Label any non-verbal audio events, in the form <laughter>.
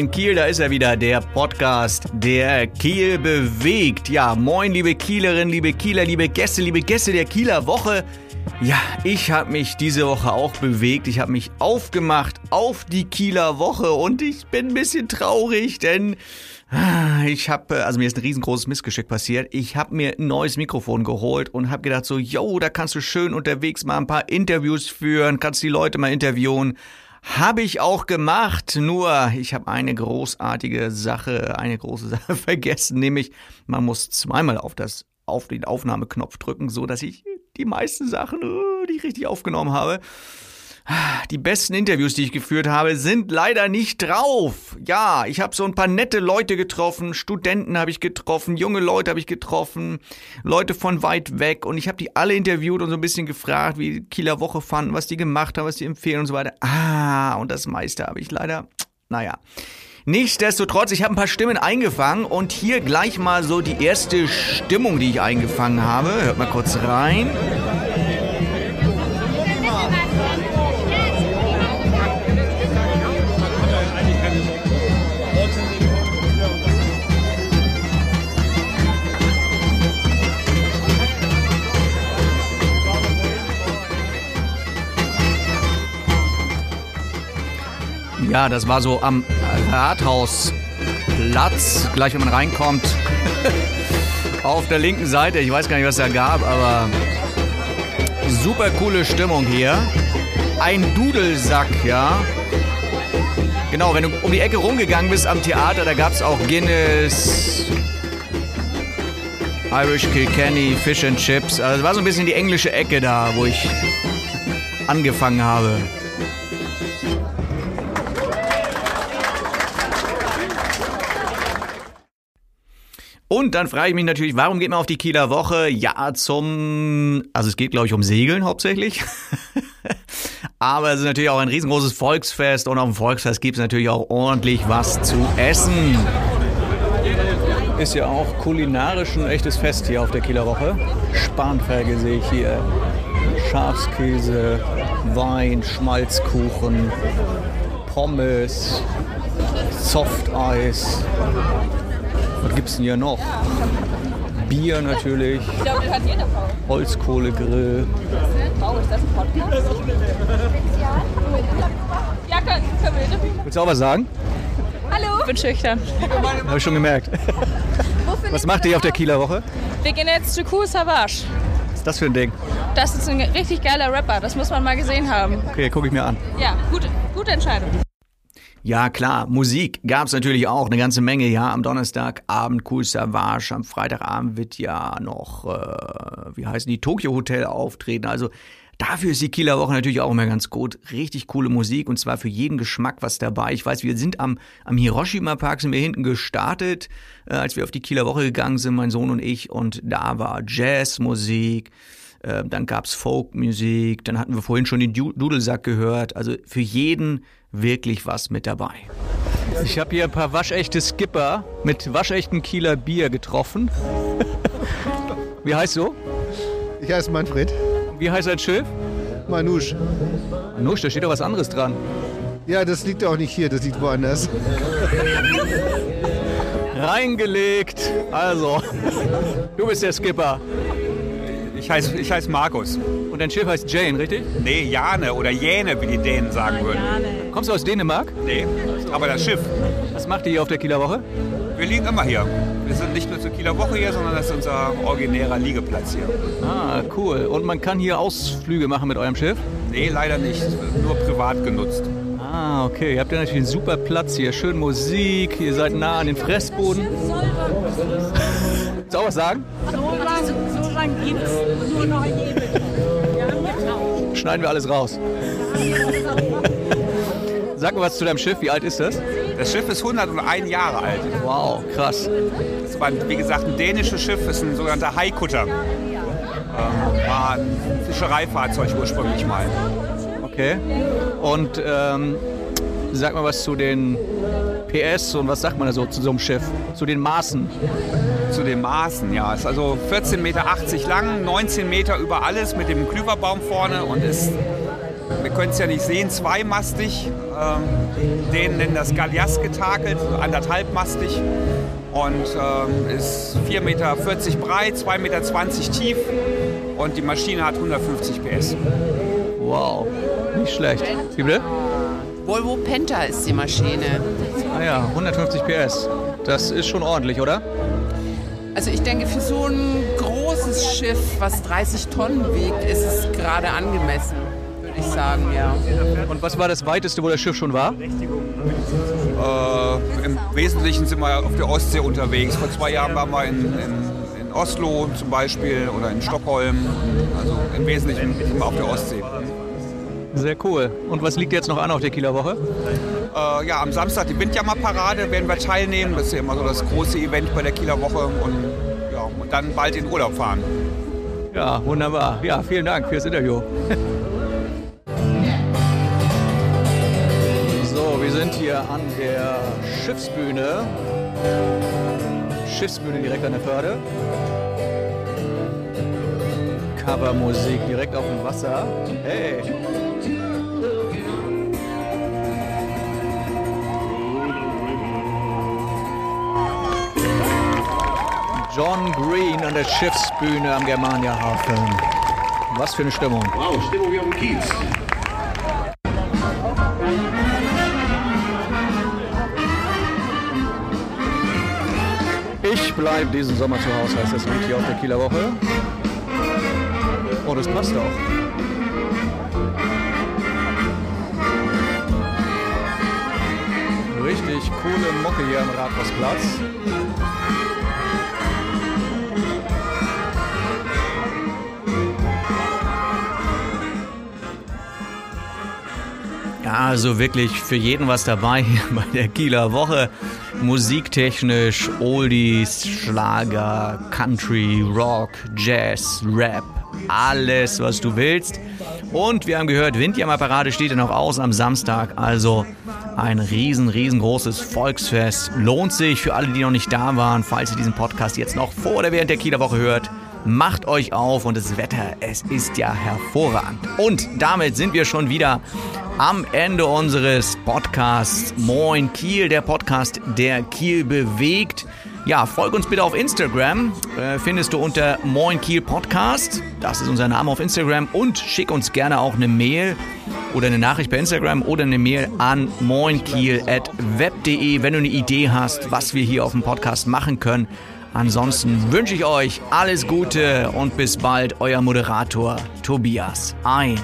Moin Kiel, da ist er wieder, der Podcast, der Kiel bewegt. Ja, moin liebe Kielerinnen, liebe Kieler, liebe Gäste, liebe Gäste der Kieler Woche. Ja, ich habe mich diese Woche auch bewegt. Ich habe mich aufgemacht auf die Kieler Woche und ich bin ein bisschen traurig, denn ah, ich habe, also mir ist ein riesengroßes Missgeschick passiert. Ich habe mir ein neues Mikrofon geholt und habe gedacht so, yo, da kannst du schön unterwegs mal ein paar Interviews führen, kannst die Leute mal interviewen. Habe ich auch gemacht, nur ich habe eine großartige Sache, eine große <laughs> Sache vergessen, nämlich man muss zweimal auf das auf den Aufnahmeknopf drücken, so dass ich die meisten Sachen, uh, die ich richtig aufgenommen habe, die besten Interviews, die ich geführt habe, sind leider nicht drauf. Ja, ich habe so ein paar nette Leute getroffen, Studenten habe ich getroffen, junge Leute habe ich getroffen, Leute von weit weg und ich habe die alle interviewt und so ein bisschen gefragt, wie die Kieler Woche fanden, was die gemacht haben, was die empfehlen und so weiter. Ah, und das meiste habe ich leider, naja. Nichtsdestotrotz, ich habe ein paar Stimmen eingefangen und hier gleich mal so die erste Stimmung, die ich eingefangen habe. Hört mal kurz rein. Ja, das war so am Rathausplatz, gleich wenn man reinkommt. Auf der linken Seite, ich weiß gar nicht, was da gab, aber super coole Stimmung hier. Ein Dudelsack, ja. Genau, wenn du um die Ecke rumgegangen bist am Theater, da gab es auch Guinness, Irish Kilkenny, Fish and Chips. Also es war so ein bisschen die englische Ecke da, wo ich angefangen habe. Und dann frage ich mich natürlich, warum geht man auf die Kieler Woche? Ja, zum, also es geht glaube ich um Segeln hauptsächlich. <laughs> Aber es ist natürlich auch ein riesengroßes Volksfest und auf dem Volksfest gibt es natürlich auch ordentlich was zu essen. Ist ja auch kulinarisch ein echtes Fest hier auf der Kieler Woche. Spanferkel sehe ich hier. Schafskäse, Wein, Schmalzkuchen, Pommes, Softeis. Was gibt's denn hier noch? Bier natürlich. Ich glaube, das hat jeder Holzkohlegrill. Wow, ist das ein Podcast? Ja, können, wir. Willst du auch was sagen? Hallo. Ich bin schüchtern. Habe ich schon gemerkt. Was macht ihr auf der Kieler Woche? Wir gehen jetzt zu Cool Savage. Was ist das für ein Ding? Das ist ein richtig geiler Rapper. Das muss man mal gesehen haben. Okay, gucke ich mir an. Ja, gute, gute Entscheidung. Ja, klar, Musik gab's natürlich auch eine ganze Menge. Ja, am Donnerstagabend Cool Savage, am Freitagabend wird ja noch, äh, wie heißen die, Tokyo Hotel auftreten. Also dafür ist die Kieler Woche natürlich auch immer ganz gut. Richtig coole Musik und zwar für jeden Geschmack was dabei. Ich weiß, wir sind am, am Hiroshima Park, sind wir hinten gestartet, äh, als wir auf die Kieler Woche gegangen sind, mein Sohn und ich. Und da war Jazzmusik. Äh, dann gab's Folkmusik, dann hatten wir vorhin schon den Dudelsack gehört. Also für jeden wirklich was mit dabei. Ich habe hier ein paar waschechte Skipper mit waschechten Kieler Bier getroffen. <laughs> Wie heißt du? Ich heiße Manfred. Wie heißt dein Schiff? Manusch. Manusch, da steht doch was anderes dran. Ja, das liegt auch nicht hier, das liegt woanders. Reingelegt. Also, <laughs> du bist der Skipper. Ich heiße ich heiß Markus. Und dein Schiff heißt Jane, richtig? Nee, Jane oder Jäne, wie die Dänen sagen würden. Kommst du aus Dänemark? Nee, aber das Schiff. Was macht ihr hier auf der Kieler Woche? Wir liegen immer hier. Wir sind nicht nur zur Kieler Woche hier, sondern das ist unser originärer Liegeplatz hier. Ah, cool. Und man kann hier Ausflüge machen mit eurem Schiff? Nee, leider nicht. Nur privat genutzt. Ah, okay. Ihr habt ja natürlich einen super Platz hier. Schön Musik. Ihr seid nah an den Fressboden. Soll ich was sagen? So lang, so lang geht's. Nur noch ein Schneiden wir alles raus. Sag mal was zu deinem Schiff. Wie alt ist das? Das Schiff ist 101 Jahre alt. Wow, krass. Das war, wie gesagt, ein dänisches Schiff. Das ist ein sogenannter Haikutter. Ähm, war ein Fischereifahrzeug ursprünglich mal. Okay. Und ähm, sag mal was zu den PS und was sagt man da so zu so einem Schiff? Zu den Maßen? Zu den Maßen, ja. Ist also 14,80 Meter lang, 19 Meter über alles mit dem Klüverbaum vorne und ist, wir können es ja nicht sehen, zweimastig. Ähm, den nennen das Gallias getakelt, anderthalbmastig und ähm, ist 4,40 Meter breit, 2,20 Meter tief und die Maschine hat 150 PS. Wow, nicht schlecht. Wie bitte? Volvo Penta ist die Maschine. Ah ja, 150 PS. Das ist schon ordentlich, oder? Also ich denke, für so ein großes Schiff, was 30 Tonnen wiegt, ist es gerade angemessen, würde ich sagen, ja. Und was war das weiteste, wo das Schiff schon war? Äh, Im Wesentlichen sind wir auf der Ostsee unterwegs. Vor zwei Jahren waren wir in, in, in Oslo zum Beispiel oder in Stockholm. Also im Wesentlichen immer auf der Ostsee. Sehr cool. Und was liegt jetzt noch an auf der Kieler Woche? Äh, ja, am Samstag die Windjammerparade werden wir teilnehmen. Das ist ja immer so das große Event bei der Kieler Woche. Und, ja, und dann bald in Urlaub fahren. Ja, wunderbar. Ja, vielen Dank fürs Interview. <laughs> so, wir sind hier an der Schiffsbühne. Schiffsbühne direkt an der Förde. Covermusik direkt auf dem Wasser. Hey! John Green an der Schiffsbühne am Germania-Hafen. Was für eine Stimmung. Wow, Stimmung wie auf dem Kiez. Ich bleibe diesen Sommer zu Hause, heißt das Lied hier auf der Kieler Woche. Und es passt auch. Richtig coole Mucke hier am Rathausplatz. Ja, also wirklich für jeden was dabei hier bei der Kieler Woche. Musiktechnisch, Oldies, Schlager, Country, Rock, Jazz, Rap, alles, was du willst. Und wir haben gehört, Windjammerparade steht ja noch aus am Samstag. Also ein riesen, riesengroßes Volksfest. Lohnt sich für alle, die noch nicht da waren, falls ihr diesen Podcast jetzt noch vor oder während der Kieler Woche hört. Macht euch auf und das Wetter, es ist ja hervorragend. Und damit sind wir schon wieder am Ende unseres Podcasts Moin Kiel, der Podcast, der Kiel bewegt. Ja, folg uns bitte auf Instagram. Äh, findest du unter Moin Kiel Podcast. Das ist unser Name auf Instagram. Und schick uns gerne auch eine Mail oder eine Nachricht per Instagram oder eine Mail an moinkiel.web.de, wenn du eine Idee hast, was wir hier auf dem Podcast machen können. Ansonsten wünsche ich euch alles Gute und bis bald, euer Moderator Tobias Ein.